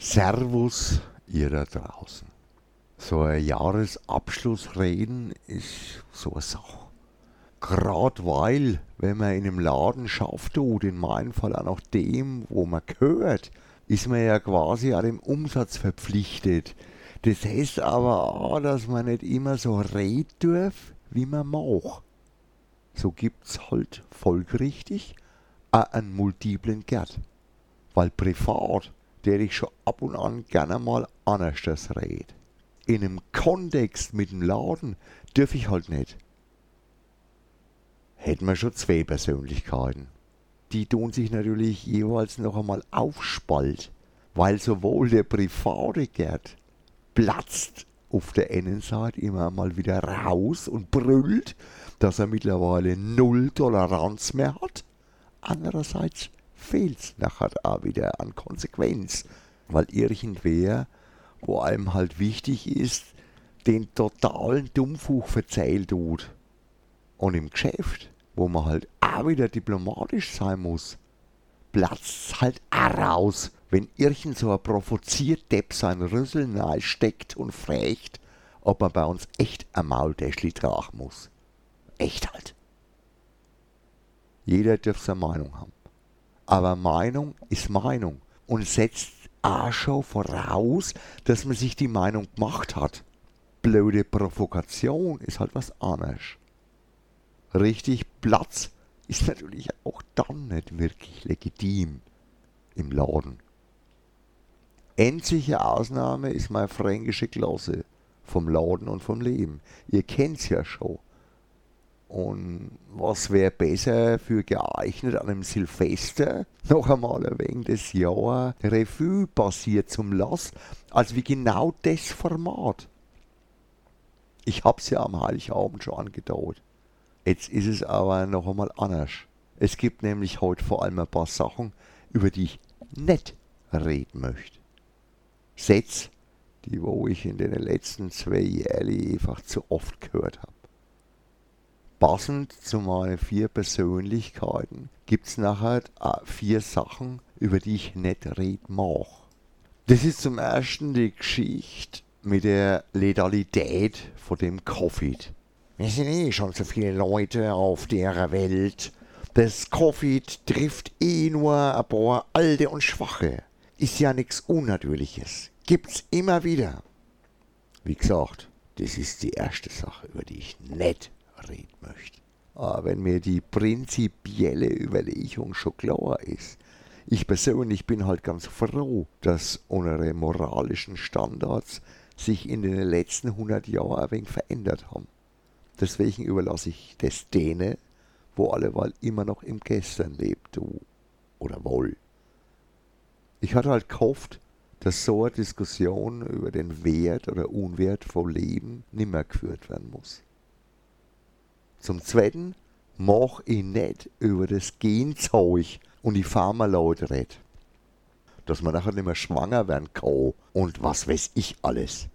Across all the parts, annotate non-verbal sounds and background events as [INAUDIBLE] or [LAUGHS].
Servus, ihr da draußen. So ein Jahresabschlussreden ist so eine Sache. Gerade weil, wenn man in einem Laden schafft tut, in meinem Fall auch noch dem, wo man gehört, ist man ja quasi an dem Umsatz verpflichtet. Das heißt aber auch, dass man nicht immer so reden darf, wie man mag. So gibt's halt folgerichtig auch einen multiplen Gerd. Weil privat, der ich schon ab und an gerne mal anders red. In einem Kontext mit dem Laden dürf ich halt nicht. Hätten wir schon zwei Persönlichkeiten. Die tun sich natürlich jeweils noch einmal aufspalt, weil sowohl der private Gerd platzt auf der einen Seite immer mal wieder raus und brüllt, dass er mittlerweile null Toleranz mehr hat. Andererseits fehlt es nachher auch wieder an Konsequenz, weil irgendwer, wo einem halt wichtig ist, den totalen Dummfuch verzählt tut. Und im Geschäft, wo man halt auch wieder diplomatisch sein muss, platzt halt auch raus, wenn irgend so ein provoziert Depp sein Rüssel nahe steckt und fragt, ob man bei uns echt ein Maultäschli tragen muss. Echt halt. Jeder darf seine Meinung haben. Aber Meinung ist Meinung und setzt auch schon voraus, dass man sich die Meinung gemacht hat. Blöde Provokation ist halt was anderes. Richtig Platz ist natürlich auch dann nicht wirklich legitim im Laden. Endliche Ausnahme ist meine fränkische Klasse vom Laden und vom Leben. Ihr kennt's ja schon. Und was wäre besser für geeignet an einem Silvester, [LAUGHS] noch einmal ein wenig das Jahr Revue passiert zum Lass, als wie genau das Format. Ich hab's ja am Heiligabend schon angedauert. Jetzt ist es aber noch einmal anders. Es gibt nämlich heute vor allem ein paar Sachen, über die ich nicht reden möchte. Sätze, die wo ich in den letzten zwei Jahren einfach zu oft gehört habe. Passend zu meinen vier Persönlichkeiten gibt es nachher vier Sachen, über die ich nicht reden mag. Das ist zum ersten die Geschichte mit der Letalität von dem Covid. Wir sind eh schon so viele Leute auf der Welt. Das Covid trifft eh nur ein paar Alte und Schwache. Ist ja nichts Unnatürliches. Gibt's immer wieder. Wie gesagt, das ist die erste Sache, über die ich nicht reden möchte. Aber wenn mir die prinzipielle Überlegung schon klar ist, ich persönlich bin halt ganz froh, dass unsere moralischen Standards sich in den letzten 100 Jahren ein wenig verändert haben. Deswegen überlasse ich das denen, wo alleweil immer noch im Gestern lebt, du oder wohl. Ich hatte halt gehofft, dass so eine Diskussion über den Wert oder Unwert von Leben nimmer geführt werden muss. Zum Zweiten mach ich nicht über das Genzeug und die Pharmaleute red. Dass man nachher nicht mehr schwanger werden kann und was weiß ich alles.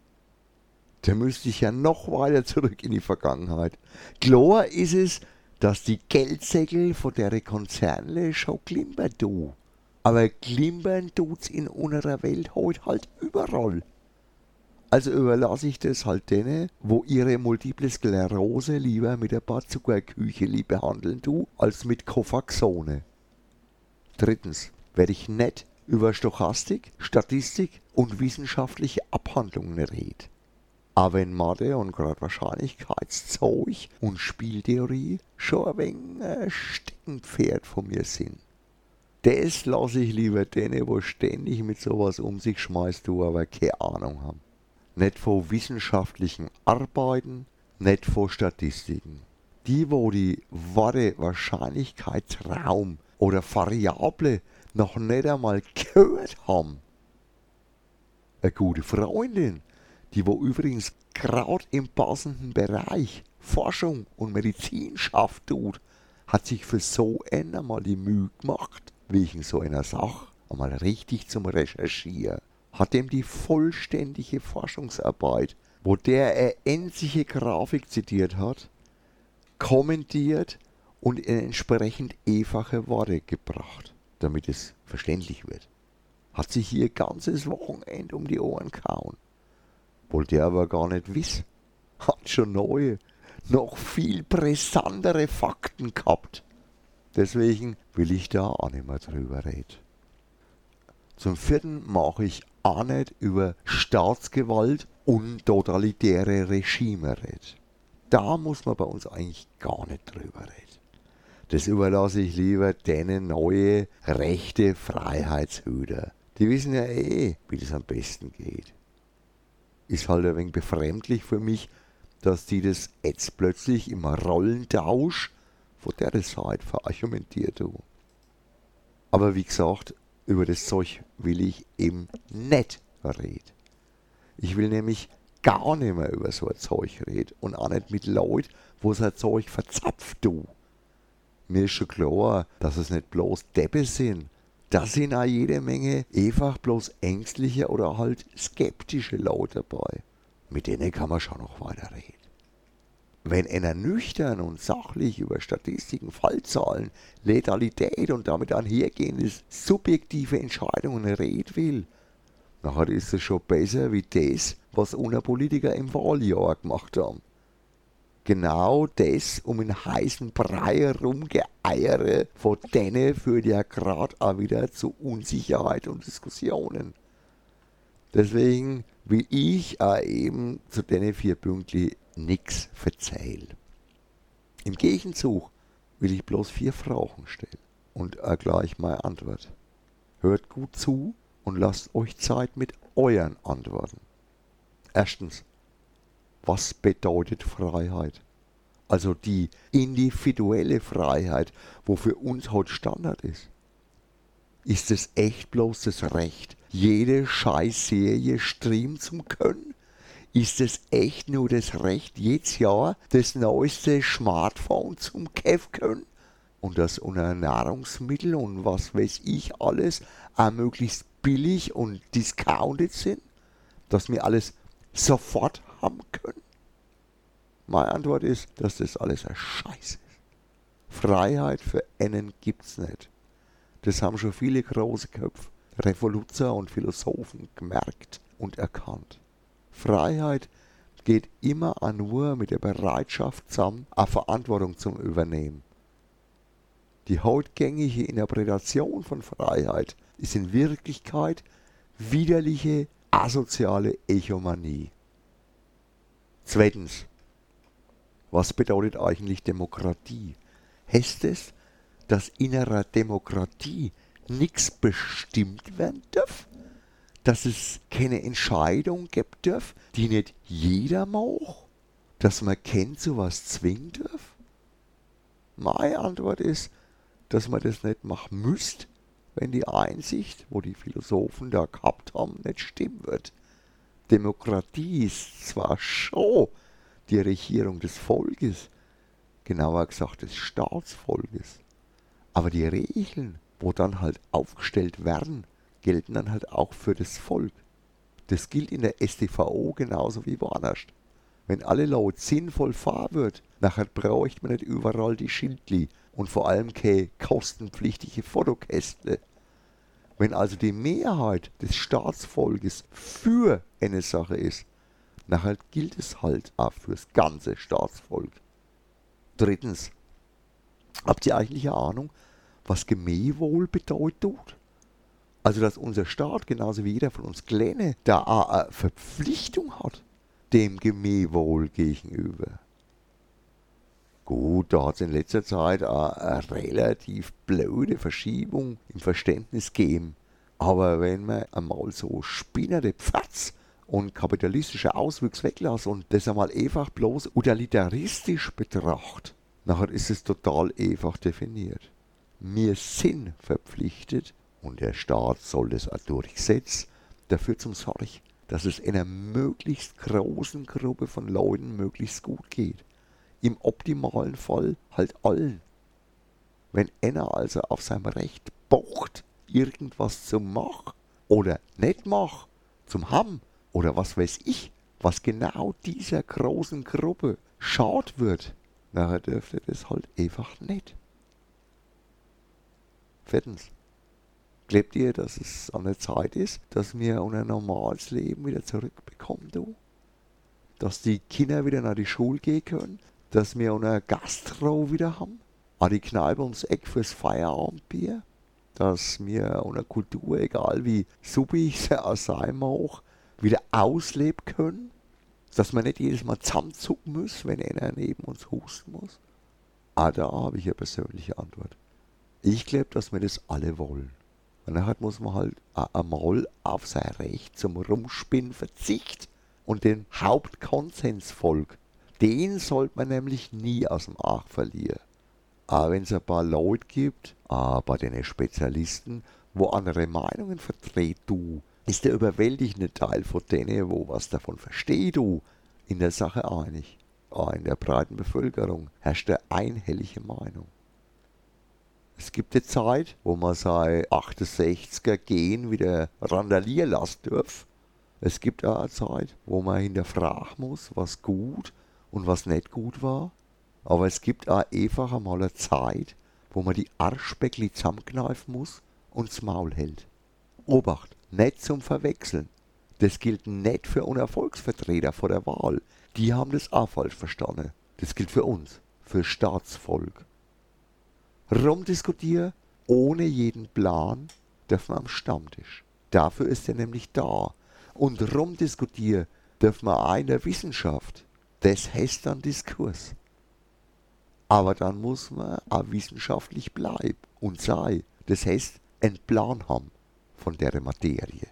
Da müsste ich ja noch weiter zurück in die Vergangenheit. Klar ist es, dass die Geldsäckel von der Konzerne schon klimpern du. Aber klimpern tut's in unserer Welt heute halt überall. Also überlasse ich das halt denen, wo ihre multiple Sklerose lieber mit ein paar Zuckerkücheli behandeln tu, als mit Cofaxone. Drittens werde ich nicht über Stochastik, Statistik und wissenschaftliche Abhandlungen reden. Aber wenn Mathe und gerade Wahrscheinlichkeitszeug und Spieltheorie schon ein wenig ein Steckenpferd von mir sind. Das lasse ich lieber denen, wo ständig mit sowas um sich schmeißt, du aber keine Ahnung haben. Nicht von wissenschaftlichen Arbeiten, nicht von Statistiken. Die, wo die Worte Wahrscheinlichkeitsraum oder Variable noch nicht einmal gehört haben. Eine gute Freundin die wo übrigens gerade im passenden Bereich Forschung und Medizin schafft tut, hat sich für so einmal die Mühe gemacht, wegen so einer Sache einmal richtig zum Recherchieren, hat ihm die vollständige Forschungsarbeit, wo der er endliche Grafik zitiert hat, kommentiert und in entsprechend einfache Worte gebracht, damit es verständlich wird. hat sich hier ganzes Wochenende um die Ohren kauen. Wollte er aber gar nicht wissen. Hat schon neue, noch viel brisantere Fakten gehabt. Deswegen will ich da auch nicht mehr drüber reden. Zum vierten mache ich auch nicht über Staatsgewalt und totalitäre Regime reden. Da muss man bei uns eigentlich gar nicht drüber reden. Das überlasse ich lieber denen neue rechte Freiheitshüter. Die wissen ja eh, wie das am besten geht. Ist halt ein wenig befremdlich für mich, dass die das jetzt plötzlich im Rollentausch von der Seite verargumentiert haben. Aber wie gesagt, über das Zeug will ich eben nicht reden. Ich will nämlich gar nicht mehr über so ein Zeug reden und auch nicht mit Leuten, wo so ein Zeug verzapft du. Mir ist schon klar, dass es nicht bloß Deppe sind. Da sind auch jede Menge einfach bloß ängstliche oder halt skeptische Leute dabei. Mit denen kann man schon noch weiter reden. Wenn einer nüchtern und sachlich über Statistiken, Fallzahlen, Letalität und damit einhergehendes subjektive Entscheidungen reden will, nachher ist es schon besser wie das, was unsere Politiker im Wahljahr gemacht haben. Genau das um in heißen Brei rumgeeiere von denen führt ja gerade auch wieder zu Unsicherheit und Diskussionen. Deswegen will ich auch eben zu denen vier Pünktchen nix verzeihen. Im Gegenzug will ich bloß vier Fragen stellen und gleich meine Antwort. Hört gut zu und lasst euch Zeit mit euren Antworten. Erstens, was bedeutet Freiheit? Also die individuelle Freiheit, wo für uns heute Standard ist. Ist es echt bloß das Recht, jede Scheißserie streamen zu können? Ist es echt nur das Recht, jedes Jahr das neueste Smartphone zum Kauf können? Und das unter Nahrungsmittel und was weiß ich alles auch möglichst billig und discounted sind? Dass wir alles sofort haben können? Meine Antwort ist, dass das alles ein Scheiß ist. Freiheit für einen gibt's nicht. Das haben schon viele große Köpfe, Revoluzer und Philosophen gemerkt und erkannt. Freiheit geht immer nur mit der Bereitschaft zusammen, eine Verantwortung zu übernehmen. Die hautgängige Interpretation von Freiheit ist in Wirklichkeit widerliche, asoziale Echomanie. Zweitens, was bedeutet eigentlich Demokratie? Heißt es, dass innerer Demokratie nichts bestimmt werden darf? Dass es keine Entscheidung gibt darf, die nicht jeder macht, dass man kennt sowas zwingen darf? Meine Antwort ist, dass man das nicht machen müsst, wenn die Einsicht, wo die Philosophen da gehabt haben, nicht stimmen wird. Demokratie ist zwar schon die Regierung des Volkes, genauer gesagt des Staatsvolkes, aber die Regeln, wo dann halt aufgestellt werden, gelten dann halt auch für das Volk. Das gilt in der STVO genauso wie woanders. Wenn alle laut sinnvoll fahren wird, nachher bräuchte man nicht überall die Schildli und vor allem keine kostenpflichtige Fotokästle. Wenn also die Mehrheit des Staatsvolkes für eine Sache ist, nachher gilt es halt auch fürs ganze Staatsvolk. Drittens, habt ihr eigentlich eine Ahnung, was Gemeinwohl bedeutet? Also, dass unser Staat, genauso wie jeder von uns Kleine, da eine Verpflichtung hat, dem Gemeinwohl gegenüber. Gut, da hat es in letzter Zeit eine relativ blöde Verschiebung im Verständnis gegeben. Aber wenn man einmal so spinnende Pfatz und kapitalistische Auswüchse weglässt und das einmal einfach bloß utilitaristisch betrachtet, nachher ist es total einfach definiert. Wir sind verpflichtet, und der Staat soll das auch durchsetzen, dafür zum Sorge, dass es einer möglichst großen Gruppe von Leuten möglichst gut geht. Im optimalen Fall halt allen. Wenn einer also auf seinem Recht pocht, irgendwas zu machen oder nicht machen, zum haben oder was weiß ich, was genau dieser großen Gruppe schaut wird, nachher dürfte das halt einfach nicht. Viertens, Glaubt ihr, dass es an der Zeit ist, dass wir unser normales Leben wieder zurückbekommen, du? Dass die Kinder wieder nach die Schule gehen können? Dass wir unser Gastro wieder haben? An die Kneipe ums Eck fürs Feierabendbier? Dass wir unser Kultur, egal wie suppig sie auch sein mag, wieder ausleben können? Dass man nicht jedes Mal zusammenzucken muss, wenn einer neben uns husten muss? Ah, da habe ich eine persönliche Antwort. Ich glaube, dass wir das alle wollen. Und dann muss man halt einmal auf sein Recht zum Rumspinnen verzichten und den Hauptkonsens folgt. Den sollte man nämlich nie aus dem Acht verlieren. Aber wenn es ein paar Leute gibt, bei den Spezialisten, wo andere Meinungen vertreten, du, ist der überwältigende Teil von denen, wo was davon versteht, du, in der Sache einig. Aber in der breiten Bevölkerung herrscht eine einhellige Meinung. Es gibt eine Zeit, wo man sein 68er Gen wieder randalieren lassen darf. Es gibt auch eine Zeit, wo man hinterfragen muss, was gut und was nicht gut war. Aber es gibt auch einfach einmal eine Zeit, wo man die Arschbäckli zusammenkneifen muss und das Maul hält. Obacht, nicht zum Verwechseln. Das gilt nicht für Unerfolgsvertreter vor der Wahl. Die haben das auch falsch verstanden. Das gilt für uns, für Staatsvolk rumdiskutieren, ohne jeden Plan, dürfen wir am Stammtisch. Dafür ist er nämlich da. Und rumdiskutieren dürfen wir der Wissenschaft. Das heißt dann Diskurs. Aber dann muss man auch wissenschaftlich bleiben und sei. Das heißt, einen Plan haben von der Materie.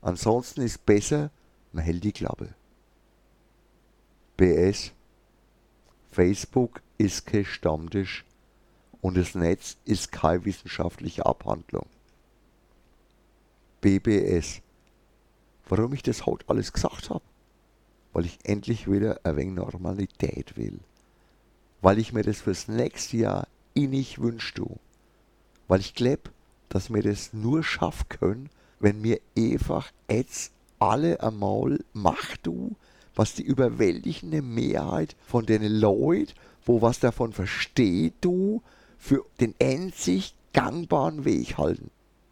Ansonsten ist besser, man hält die Klappe. BS Facebook ist kein Stammtisch und das Netz ist keine wissenschaftliche Abhandlung. BBS. Warum ich das heute alles gesagt habe? Weil ich endlich wieder ein wenig Normalität will. Weil ich mir das fürs nächste Jahr innig wünsche. Weil ich glaube, dass wir das nur schaffen können, wenn wir einfach jetzt alle einmal machen, du, was die überwältigende Mehrheit von den Leuten, wo was davon versteht, du, für den einzig gangbaren Weg halten.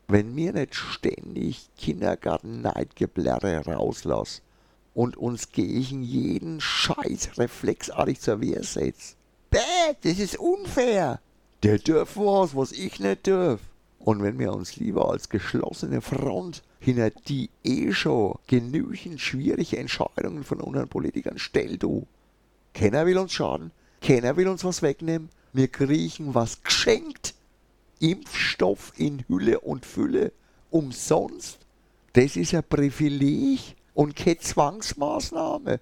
Wenn mir nicht ständig Kindergarten-Neidgeblärre rauslassen und uns gegen jeden Scheiß reflexartig zur Wehr setzt. Bäh, das ist unfair. Der darf was, was ich nicht darf. Und wenn wir uns lieber als geschlossene Front hinter die eh schon genügend schwierige Entscheidungen von unseren Politikern stellt, du. Keiner will uns schaden, keiner will uns was wegnehmen, wir kriechen was geschenkt. Impfstoff in Hülle und Fülle. Umsonst. Das ist ein Privileg und keine Zwangsmaßnahme.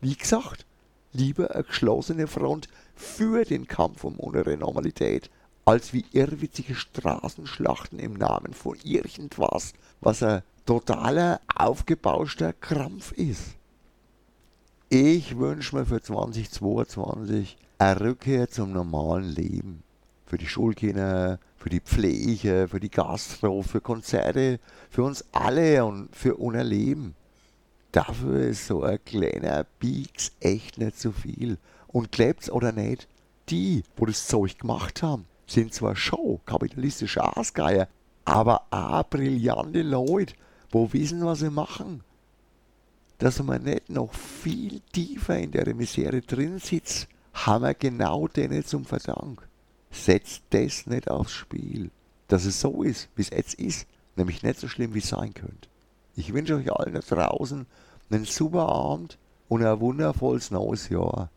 Wie gesagt, lieber eine geschlossene Front für den Kampf um unsere Normalität, als wie irrwitzige Straßenschlachten im Namen von irgendwas, was ein totaler aufgebauschter Krampf ist. Ich wünsche mir für 2022 eine Rückkehr zum normalen Leben. Für die Schulkinder, für die Pflege, für die Gastro, für Konzerte, für uns alle und für unser Leben. Dafür ist so ein kleiner Bieks echt nicht zu viel. Und glaubt's oder nicht, die, wo das Zeug gemacht haben, sind zwar schon kapitalistische Aasgeier, aber auch brillante Leute, wo wissen, was sie machen. Dass man nicht noch viel tiefer in der Misere drin sitzt haben wir genau denen zum Verdank. Setzt das nicht aufs Spiel. Dass es so ist, wie es jetzt ist, nämlich nicht so schlimm, wie es sein könnte. Ich wünsche euch allen da draußen einen super Abend und ein wundervolles neues Jahr.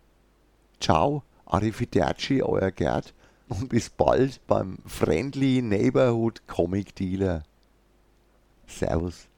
Ciao, Arrivederci, euer Gerd und bis bald beim Friendly Neighborhood Comic Dealer. Servus.